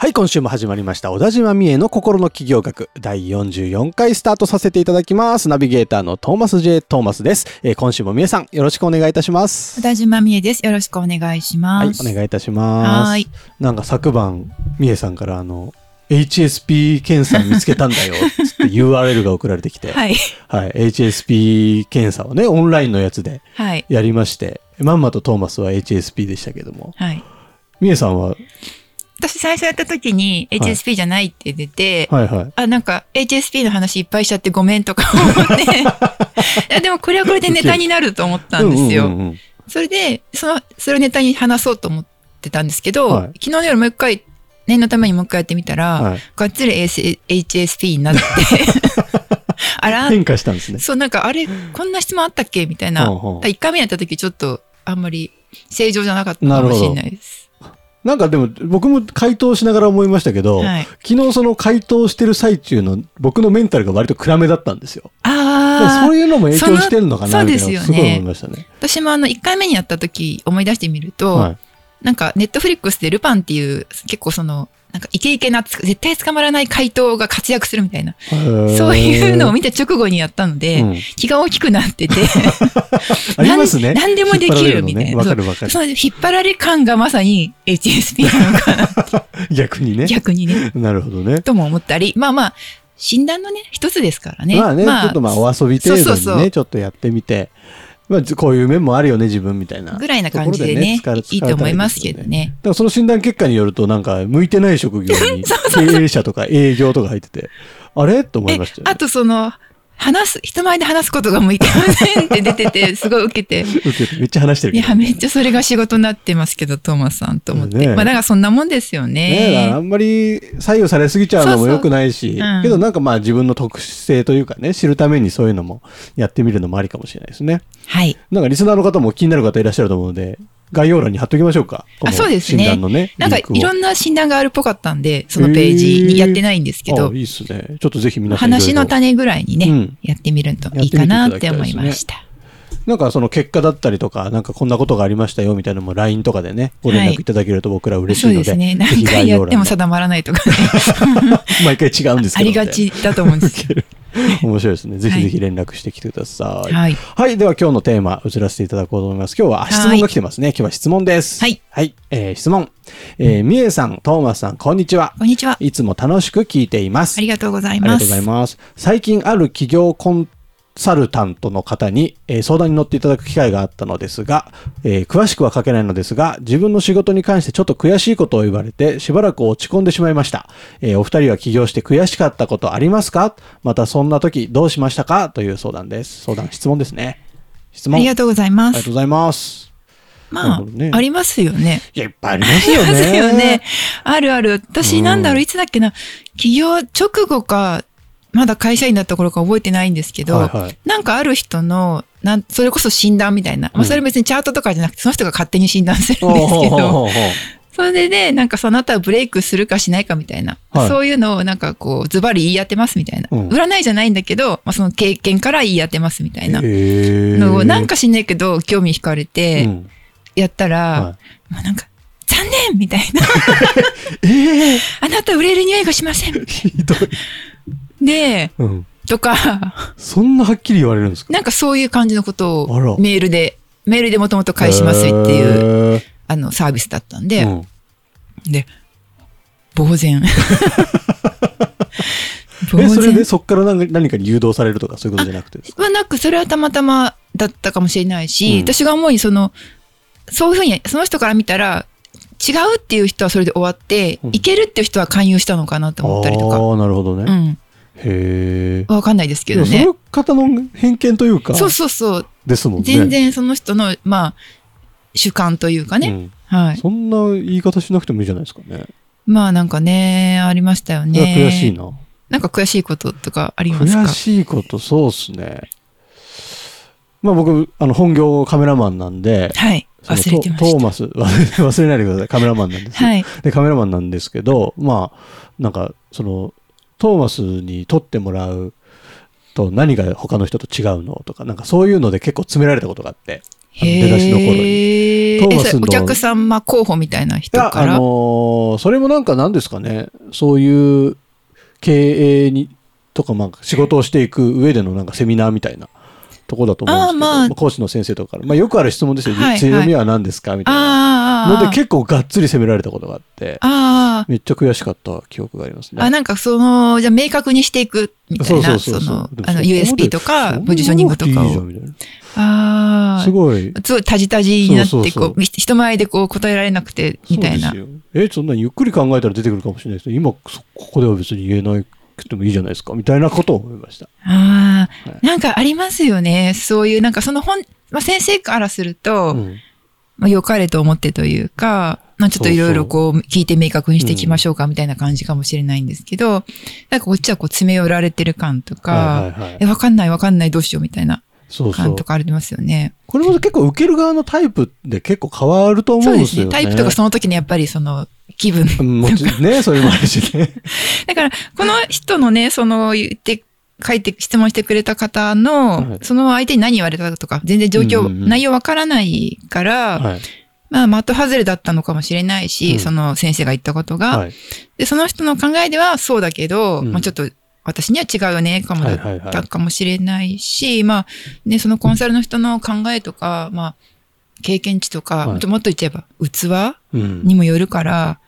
はい、今週も始まりました。小田島美恵の心の企業学第44回スタートさせていただきます。ナビゲーターのトーマス J. トーマスです。えー今週も美恵さん、よろしくお願いいたします。小田島美恵です。よろしくお願いしはい、ます。お願いいたします。はいなんか昨晩、美恵さんからあの、HSP 検査見つけたんだよ、つって URL が送られてきて、はい。はい、HSP 検査をね、オンラインのやつではい。やりまして、まんまとトーマスは HSP でしたけども、はい。美恵さんは、私最初やった時にはい HSP じゃないって出て、はいはい。あ、なんか HSP の話いっぱいしちゃってごめんとか思って、いやでもこれはこれでネタになると思ったんですよ。うんうんうんうんそれで、その、それをネタに話そうと思ってたんですけど、はい昨日の夜もう一回、念のためにもう一回やってみたら、はいがっつり HSP になって、あら、変化したんですね。そう、なんか、あれ、こんな質問あったっけ？みたいな。ほうほう1回目やった時ちょっと、あんまり正常じゃなかったかもしれないです。なんかでも僕も回答しながら思いましたけど、はい。昨日その回答してる最中の僕のメンタルが割と暗めだったんですよ。ああ、そういうのも影響してんのかなそのみたいなそうですよねすごい思いましたね。私もあの、1回目にやった時思い出してみると、はいなんか、ネットフリックスでルパンっていう、結構その、なんかイケイケなつ、絶対捕まらない回答が活躍するみたいな、そういうのを見て直後にやったので、うん気が大きくなってて、ありますね。なん何でもできるみたいな。わ、かるわかるそ。う引っ張られ感がまさに HSP なのかな、逆にね。逆にね。なるほどね。とも思ったり、まあまあ、診断のね、一つですからね。まあね、ちょっとまあお遊び程度にね、そうそうそうちょっとやってみて、まあこういう面もあるよね、自分みたいな。ぐらいな感じでね、いいと思いますけど。ね。だからその診断結果によると、なんか、向いてない職業に、経営者とか営業とか入ってて、あれ？と思いえましたよ、ね。あとその、話す、人前で話すことが向いてませんって出てて、すごい受けて。受けてめっちゃ話してるいや、めっちゃそれが仕事になってますけど、トーマスさんと思って。ねえまあ、だからそんなもんですよねえ、だからあね。んまり左右されすぎちゃうのもそうそう良くないし、うんけどなんかまあ自分の特殊性というかね、知るためにそういうのもやってみるのもありかもしれないですね。はい。なんかリスナーの方も気になる方いらっしゃると思うので、概要欄に貼っときましょうか。このそうですね診断のね。なんかいろんな診断があるっぽかったんで、そのページにやってないんですけどあ、いいっすね。ちょっとぜひ皆さん話の種ぐらいにね、うんやってみるといいかなって思いました。なんかその結果だったりとか、なんかこんなことがありましたよみたいなのも LINE とかでね、ご連絡いただけると僕ら嬉しいので、そうですね。何回やっても定まらないとかね。毎回違うんですけど。ありがちだと思うんですよ。面白いですね。ぜひぜひ連絡してきてください。はい。はい。では今日のテーマ、移らせていただこうと思います。今日はあ質問が来てますね。今日は質問です。はい。はい。えー質問。えー、みえさん、トーマスさん、こんにちは。こんにちは。いつも楽しく聞いています。ありがとうございます。ありがとうございます。最近ある企業コンサルタントの方に、えー相談に乗っていただく機会があったのですが、えー詳しくは書けないのですが、自分の仕事に関してちょっと悔しいことを言われて、しばらく落ち込んでしまいました。えーお二人は起業して悔しかったことありますか？またそんな時どうしましたか？という相談です。相談、質問ですね。質問。ありがとうございますありがとう。ございます。まほどねあ、ありますよね。いや、いっぱいありますよね。ありますよね。あるある。私、うんなんだろう、いつだっけな、起業直後か、まだ会社員だった頃か覚えてないんですけど、はいはい。なんかある人の、なんそれこそ診断みたいな、まあ、うんそれ別にチャートとかじゃなくて、その人が勝手に診断するんですけど、それでね、なんかその後はブレイクするかしないかみたいな、はい。そういうのをなんかこう、ズバリ言い当てますみたいな。うん。占いじゃないんだけど、まあ、その経験から言い当てますみたいなのを、なんか知んないけど、興味惹かれて、うん。やったら、はもうなんか、残念みたいな。ええ あなた売れる匂いがしません。ひどい。で、うん。とか、そんなはっきり言われるんですか？なんかそういう感じのことをメールで、メールでもともと返しますっていう、う。あの、サービスだったんで、うんで、呆然。呆 え、それで然。そっから何か何かに誘導されるとかそういうことじゃなくてはなく、それはたまたまだったかもしれないし、うん私が思うにその、そういうふうに、その人から見たら、違うっていう人はそれで終わって、うんいけるっていう人は勧誘したのかなと思ったりとか。ああ、なるほどね。うん。へえ。わかんないですけでどね。もその方の偏見というか、そうそうそう。ですもんね。全然その人の、まあ、主観というかね。うんはい。そんな言い方しなくてもいいじゃないですかね。まあなんかね、ありましたよね。悔しいな。なんか悔しいこととかありますか？悔しいこと、そうっすね。まあ僕、あの、本業カメラマンなんで、はい。忘れてましトトーマス、忘れないでください。カメラマンなんですた。はい。で、カメラマンなんですけど、まあ、なんか、その、トーマスに撮ってもらうと何が他の人と違うのとか、なんかそういうので結構詰められたことがあって、出だしの頃に。トーマスのお客様候補みたいな人から？あのーそれもなんか何ですかね、そういう経営に、とか、まあ、仕事をしていく上でのなんかセミナーみたいなとこだと思うんですけど、まあ講師の先生とかから、まあよくある質問ですよ。はいはい強みは何ですか？みたいな。ので結構がっつり責められたことがあって、ああ。めっちゃ悔しかった記憶がありますね。あ、なんかその、じゃあ明確にしていくみたいな、そのあの、そこまで USP とか、ポジショニングとかを。ああ。すごい。すごいタジタジになって、そうそうそうこう、人前でこう答えられなくて、みたいな。え、そんなにゆっくり考えたら出てくるかもしれないですけど、今、そここでは別に言えなくてもいいじゃないですか、みたいなことを思いました。ああ、はいなんかありますよね。そういう、なんかその本、まあ、先生からすると、うんまあ、良かれと思ってというか、まあ、ちょっといろいろこう、聞いて明確にしていきましょうか、みたいな感じかもしれないんですけど、なんかこっちはこう、詰め寄られてる感とか、はいはいはいえ、わかんないわかんないどうしようみたいなそうそう感と。かありますよね。これも結構受ける側のタイプで結構変わると思そううんですすね。でよね。タイプとかその時にやっぱりその、気分。うんもちね、そういうのもあるしね。だから、この人のね、その言って、書いて、質問してくれた方の、はいその相手に何言われたかとか、全然状況、うんうんうん内容わからないから、はい。まあ、的外れだったのかもしれないし、うんその先生が言ったことが、はい。で、その人の考えではそうだけど、うんまあちょっと、私には違うよね、かもだはいはいはいったかもしれないし、まあ、ね、そのコンサルの人の考えとか、まあ、経験値とか、はいもっともっと言っちゃえば、器うん。にもよるから、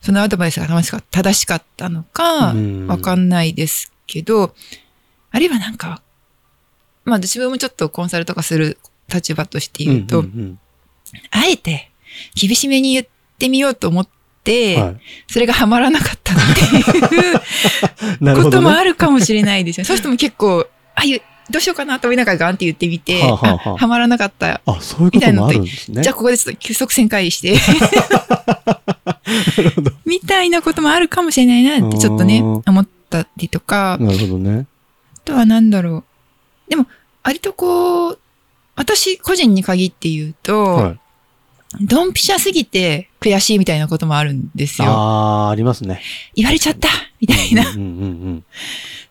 そのアドバイスが正しか正しかったのかうん、わかんないですけど、あるいはなんか、まあ自分もちょっとコンサルとかする立場として言うと、んんあえて厳しめに言ってみようと思って、うんはいそれがハマらなかったっていう ね。こともあるかもしれないですよね。そういう人も結構、あゆどうしようかなと思いながらガンって言ってみて、はあはあはああはまらなかった。あ、そういうこともあるんですね。じゃあここでちょっと急速旋回して。みたいなこともあるかもしれないなってちょっとね、うん思ったりとか、なるほどね。あとはなんだろう。でも、割とこう、私個人に限って言うと、はい。ドンピシャすぎて悔しいみたいなこともあるんですよ。ああ、ありますね。言われちゃったみたいな。うんうんうん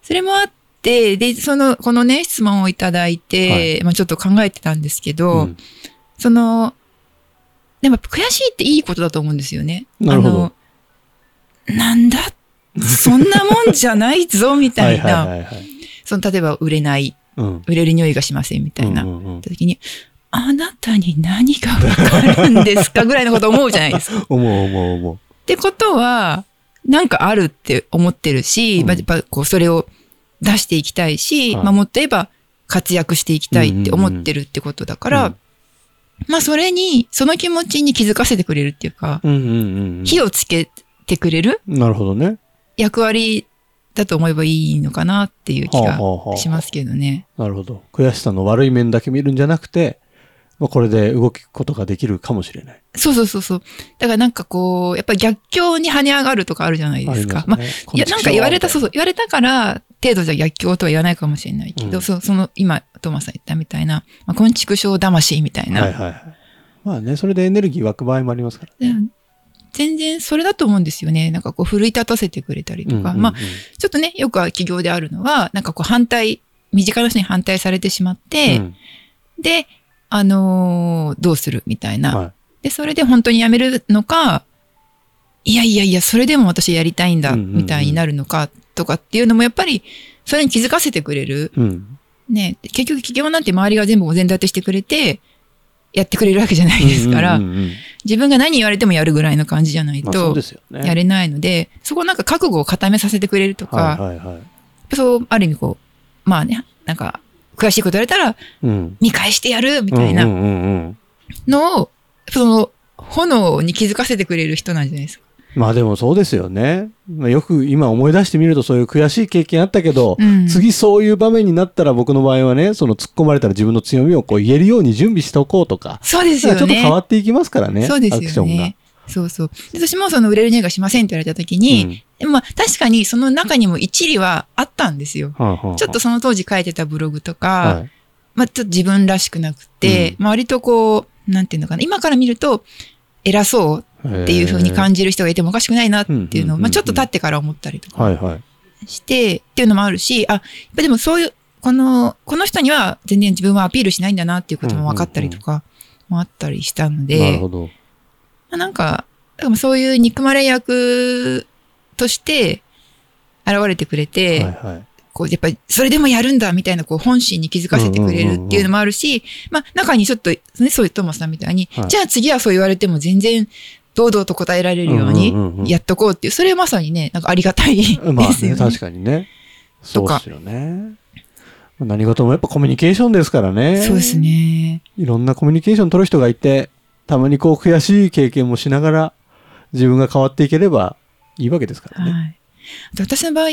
それもあって、で、その、このね、質問をいただいて、まあちょっと考えてたんですけうど、ん。その、でも悔しいっていいことだと思うんですよね。なるほどあの、なんだ？そんなもんじゃないぞ、みたい はいな。はいはいはい。その、例えば売れない、うん。売れる匂いがしません、みたいな。うんうんうんった時に、あなたに何がわかるんですかぐらいのこと思うじゃないですか。っ 思う思う思う。てことは、なんかあるって思ってるし、うんまあこうそれを出していきたいし、はいまあもっと言えば活躍していきたいって思ってるってことだから、うんまあそれに、その気持ちに気づかせてくれるっていうか、うんうんうんうん。火をつけてくれるなるほどね。役割だと思えばいいのかなっていう気がはあはあはあしますけどね。なるほど。悔しさの悪い面だけ見るんじゃなくて、まあ、これで動くことができるかもしれない。そうそうそうそう。だからなんかこう、やっぱり逆境に跳ね上がるとかあるじゃないですか。まあありすねいや、なんか言われた、そうそそう、言われたから、程度じゃ逆境とは言わないかもしれないけど、うんそう、その、今、トーマスさん言ったみたいな、まあ、昆虫症魂みたいな、はいはいはい。まあね、それでエネルギー湧く場合もありますから。で全然それだと思うんですよね。なんかこう、奮い立たせてくれたりとか、うんうんうんまあ、ちょっとね、よくは企業であるのは、なんかこう、反対、身近な人に反対されてしまって、うんで、あのーどうするみたいな、はいで、それで本当に辞めるのか、いやいやいや、それでも私やりたいんだ、みたいになるのか、とかっていうのもやっぱり、それに気づかせてくれる。うん。ね、結局企業なんて周りが全部お膳立てしてくれて、やってくれるわけじゃないですから、自分が何言われてもやるぐらいの感じじゃないとで、すよね。やれないので、そこなんか覚悟を固めさせてくれるとか。そう、ある意味こう、まあね、なんか、悔しいこと言われたら、うん。見返してやるみたいなのを、その、炎に気づかせてくれる人なんじゃないですか。まあでもそうですよね。まあよく今思い出してみるとそういう悔しい経験あったけど、うん次そういう場面になったら僕の場合はね、その突っ込まれたら自分の強みをこう言えるように準備しておこうとか、そうですよね。ちょっと変わっていきますからね。そうですアクションが。よね。そうそう。で私もその売れる匂いがしませんって言われた時に、まあ確かにその中にも一理はあったんですよ。はあはあちょっとその当時書いてたブログとか、はいまあちょっと自分らしくなくて、まあ割とこう、なんていうのかな、今から見ると偉そうっていう風に感じる人がいてもおかしくないなっていうのを、うんうんうんうんまあちょっと経ってから思ったりとか。して、っていうのもあるし、あ、やっぱでもそういう、この、この人には全然自分はアピールしないんだなっていうことも分かったりとかもあったりしたので、なるほど。まあなんか、そういう憎まれ役として現れてくれて、はいはい。こう、やっぱり、それでもやるんだみたいな、こう、本心に気づかせてくれるっていうのもあるし、まあ、中にちょっと、ね、そういうトーマスさんみたいに、はいじゃあ次はそう言われても全然、堂々と答えられるように、やっとこうっていう、それはまさにね、なんかありがたいですよね。まあね、確かにね。そうですよね。まあ何事もやっぱコミュニケーションですからね。そうです。ね。いろんなコミュニケーション取る人がいて、たまにこう悔しい経験もしながら、自分が変わっていければいいわけですからね。はい。私の場合、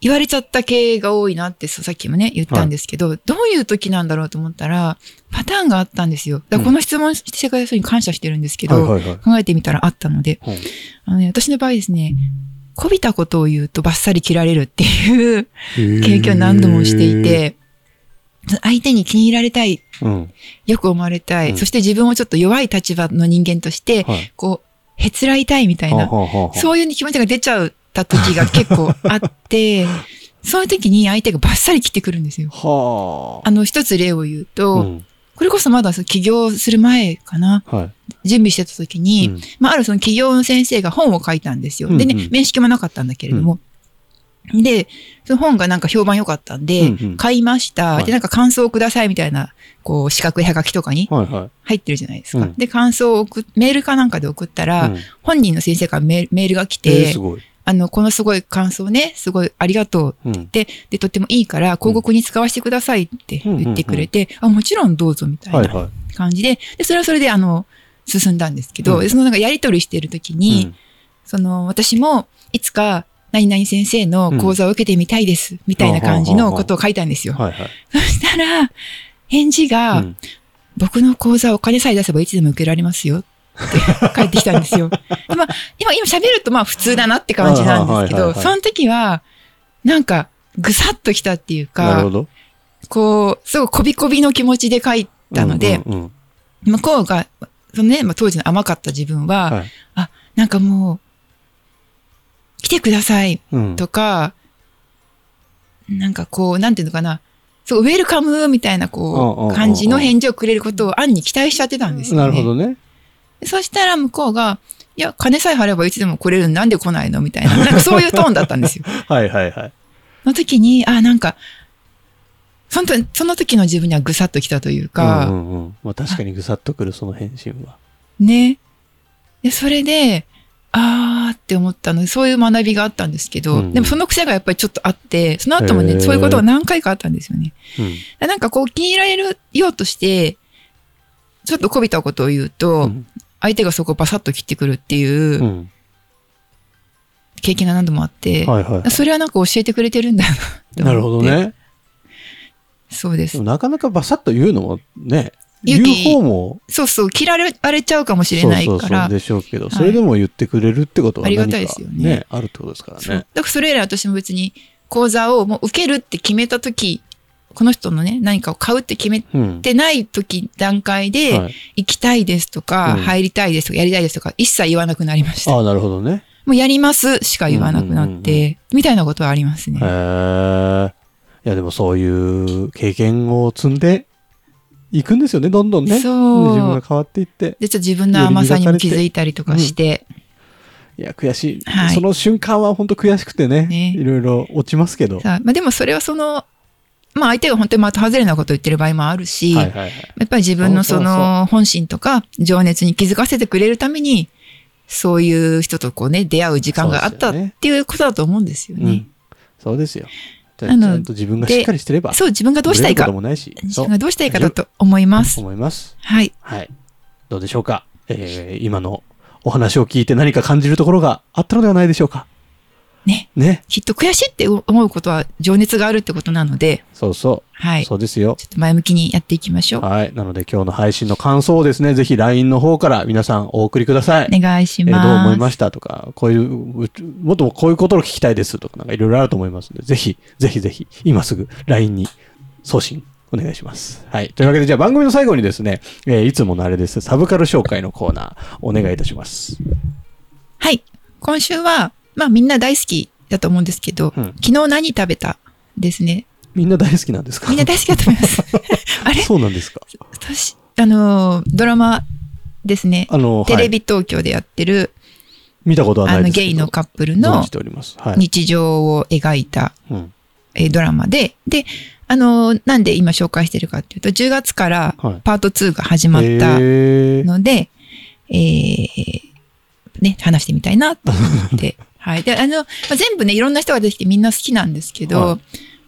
言われちゃった系が多いなってさっきもね、言ったんですけど、どういう時なんだろうと思ったら、パターンがあったんですよ。だからこの質問してくれた人に感謝してるんですけど、はいはいはい。考えてみたらあったので、はいあのね、私の場合ですね、こびたことを言うとバッサリ切られるっていう経験を何度もしてい、て、相手に気に入られたい、うん。よく思われたい、うんそして自分をちょっと弱い立場の人間として、はい。こう、へつらいたいみたいな、そういう気持ちが出ちゃった時が結構あって、そういう時に相手がバッサリ切ってくるんですよ。はあ。あの、一つ例を言うと、うんこれこそまだ起業する前かな、はい。準備してた時に、うんまあ、あるその起業の先生が本を書いたんですよ。でね、面識もなかったんだけれども。で、その本がなんか評判良かったんで、うんうん買いました、はいで、なんか感想をくださいみたいな、こう、四角いはがきとかにはいはい。入ってるじゃないですか。うんで、感想を送っ、メールかなんかで送ったら、うん本人の先生からメールが来えーて、すごい。あの、このすごい感想ね、すごいありがとううん。で、で、とってもいいから、広告に使わせてくださいって言ってくれて、あ、もちろんどうぞみたいなはいは感じで、で、それはそれで、あの、進んだんですけど、うんでそのなんかやりとりしてるときい。に、うんその、私も、いつか、何々先生の講座を受けてみたいです、みたいな感じのことを書いたんですよ。はいはい。そしたら、返事が、うん僕の講座お金さえ出せばいつでも受けられますよって返ってきたんですよ。でまあ、今、今喋るとまあ普通だなって感じなんですけど、その時は、なんか、ぐさっときたっていうか。こう、すごいこびこびの気持ちで書いたので、うんうんうん向こうが、そのね、まあ、当時の甘かった自分は、はいあ、なんかもう、来てくださいうんとか、なんかこう、なんていうのかな、そう、ウェルカムみたいな、うんうんうんうんこう、感じの返事をくれることを暗に期待しちゃってたんですよね。なるほどね。でそしたら向こうが、いや、金さえ払えばいつでも来れるのなんで来ないのみたいな、なんかそういうトーンだったんですよ。はいはいはい。の時に、あ、なんか、そのその時の自分にはぐさっときたというか、うんうんうんまあ確かにぐさっとくるその返信は。ね。で、それで、あーって思ったので、そういう学びがあったんですけど、うんうんでもその癖がやっぱりちょっとあって、その後もね、そういうことが何回かあったんですよね。うん。でなんかこう気に入られるようとして、ちょっとこびたことを言うと、うん相手がそこをバサッと切ってくるっていううん経験が何度もあって、はいはい。それはなんか教えてくれてるんだななるほど。ね。そうです。なかなかバサッと言うのもね、言う方もそうそう、切られれちゃうかもしれないから。そうそうでしょうけど、それでも言ってくれるってことはありがたいですよねね、あるってことですからね。だからそれ以来私も別に講座をもう受けるって決めた時、この人のね、何かを買うって決めうん。てない時、段階で、はい行きたいですとか、うん入りたいですとか、やりたいですとか、一切言わなくなりました。ああ、なるほどね。もうやりますしか言わなくなって、うんうんうんみたいなことはありますね。へえ。いや、でもそういう経験を積んでいくんですよね、どんどんね。そう自分が変わっていって。で、ちょっと自分の甘さにも気づいたりとかして、いや、悔しい。はいその瞬間は本当悔しくてね、ねいろいろ落ちますけど。まあでもそれはその、まあ相手が本当に的外れなことを言ってる場合もあるし、はいはいはい。やっぱり自分のその本心とか情熱に気づかせてくれるために、そういう人とこうね、出会う時間があったっていうことだと思うんですよね。うん。そうですよ。じゃああのちゃんと自分がしっかりしてれば。そう、自分がどうしたいか。自分がどうしたいかだと思います。思います。はい。はい。どうでしょうか？えー、今のお話を聞いて何か感じるところがあったのではないでしょうか？ね。ね。きっと悔しいって思うことは情熱があるってことなので、そうそはう。い。ちょそうですよ。っと前向きにやっていきましょう。はい。なので今日の配信の感想をですね、ぜひ LINE の方から皆さんお送りください。お願いしえーます。どう思いましたとか、こういう、うもっとこういうことを聞きたいですとか、なんかいろいろあると思いますので、ぜひ、ぜひぜひ、今すぐ LINE に送信お願いします。はい。というわけで、じゃあ番組の最後にですね、えーいつものあれです、サブカル紹介のコーナー、お願いいたします。はい。今週は、まあみんな大好きだと思うんですけど、うん昨日何食べたですね。みんな大好きなんですか？みんな大好きだと思います。あれ？そうなんですか私、あの、ドラマですね。あの、テレはい、ビ東京でやってる、見たことはなあの、いですけど。ゲイのカップル存の。日常を描いた、うん。えードラマで、で、あの、なんで今紹介してるかっていうと、10月からはいパート2が始まったえー、ので、えーね、話してみたいなと思って。はい。で、あの、まあ全部ね、いろんな人が出てきてみんな好きなんですけど、は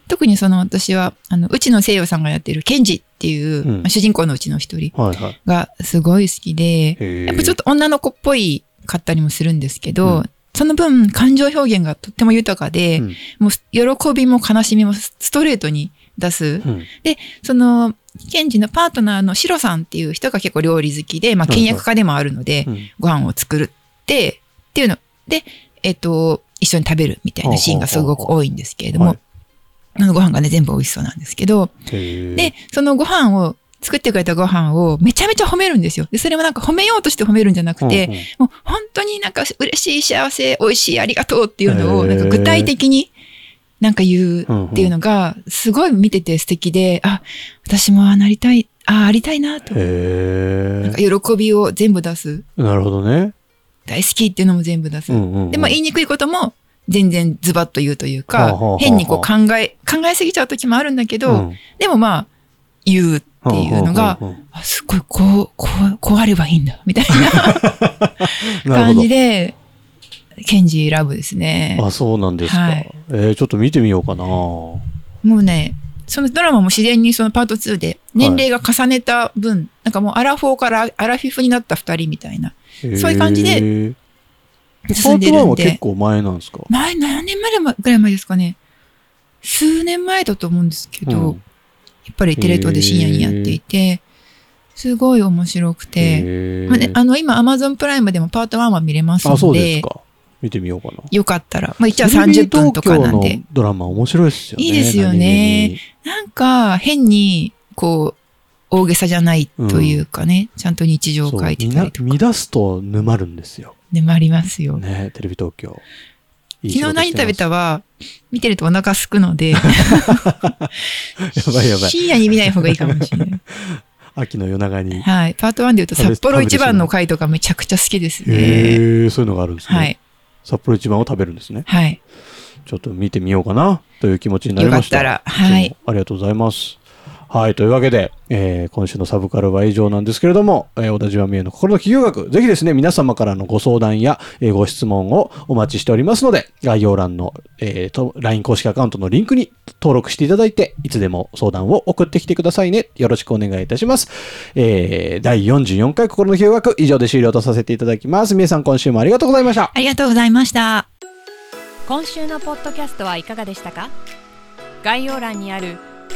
特にその私は、あの、内野聖陽さんがやってるケンジっていう、うんまあ主人公のうちの一人はいはい。がすごい好きで、へーやっぱちょっと女の子っぽいかったりもするんですけど、うんその分感情表現がとっても豊かで、うんもう喜びも悲しみもストレートに出す。うん。その、ケンジのパートナーのシロさんっていう人が結構料理好きで、まあ、はいはい倹約家でもあるので、うんご飯を作るって、っていうので、えっと、一緒に食べるみたいなシーンがすごく多いんですけれどもはい、あのご飯がね、全部美味しそうなんですけど、で、そのご飯を、作ってくれたご飯をめちゃめちゃ褒めるんですよ。で、それもなんか褒めようとして褒めるんじゃなくて、うんうんもう本当になんか嬉しい、幸せ、美味しい、ありがとうっていうのを、なんか具体的になんか言うっていうのが、すごい見てて素敵で、あ、私もああなりたい、ああ、ありたいなと。へなんか喜びを全部出す。え。なるほどね。大好きっていうのも全部出す。うんうんうんで、まあ言いにくいことも全然ズバッと言うというかはあはあはあはあ、変にこう考え、考えすぎちゃう時もあるんだけど、うんでもまあ、言うっていうのが、うんうんうんあすごい、こう、こう、こうあればいいんだ、みたいな 感どじで、ケンジラブですね。あ、そうなんですか。はいえーちょっと見てみようかな。もうね、そのドラマも自然にそのパート2で、年齢が重ねた分、なんかもうアラフォーからアラフィフになった二人みたいな、そういう感じでへーパ進んート1はでるんで、結構前なんですか？前、何年前ぐらい前ですかね。数年前だと思うんですけど、うん。やっぱりテレ東で深夜にやっていて、すごい面白くて、まあね、あの、今、アマゾンプライムでもパート1は見れますのあ、そうですで、か。見てみようかな。よかったら、まあ一応30分とかなんでドラマ面白いですよね。いいですよねなんか変に、こう、大げさじゃないというかね、ちゃんと日常を書いてたりとか。見出すと沼るんですよ。でもありますよ。ね、テレビ東京。いい昨日何食べたわは、見てるとお腹すくので、やばいやばい。深夜に見ない方がいいかもしれない。秋の夜長に。はい。パート1で言うと、札幌一番の回とかめちゃくちゃ好きですね。へえ、そういうのがあるんですね。はい。札幌一番を食べるんですね。はい。ちょっと見てみようかなという気持ちになりました。よかったらはいありがとうございます。はい。というわけで、えー今週のサブカルは以上なんですけれども、えー小田島美恵の心の企業学、ぜひですね、皆様からのご相談や、えーご質問をお待ちしておりますので、概要欄の、えーと LINE 公式アカウントのリンクに登録していただいて、いつでも相談を送ってきてくださいね。よろしくお願いいたします。えー第44回心の企業学、以上で終了とさせていただきます。美恵さん、今週もありがとうございました。ありがとうございました。今週のポッドキャストはいかがでしたか？概要欄にある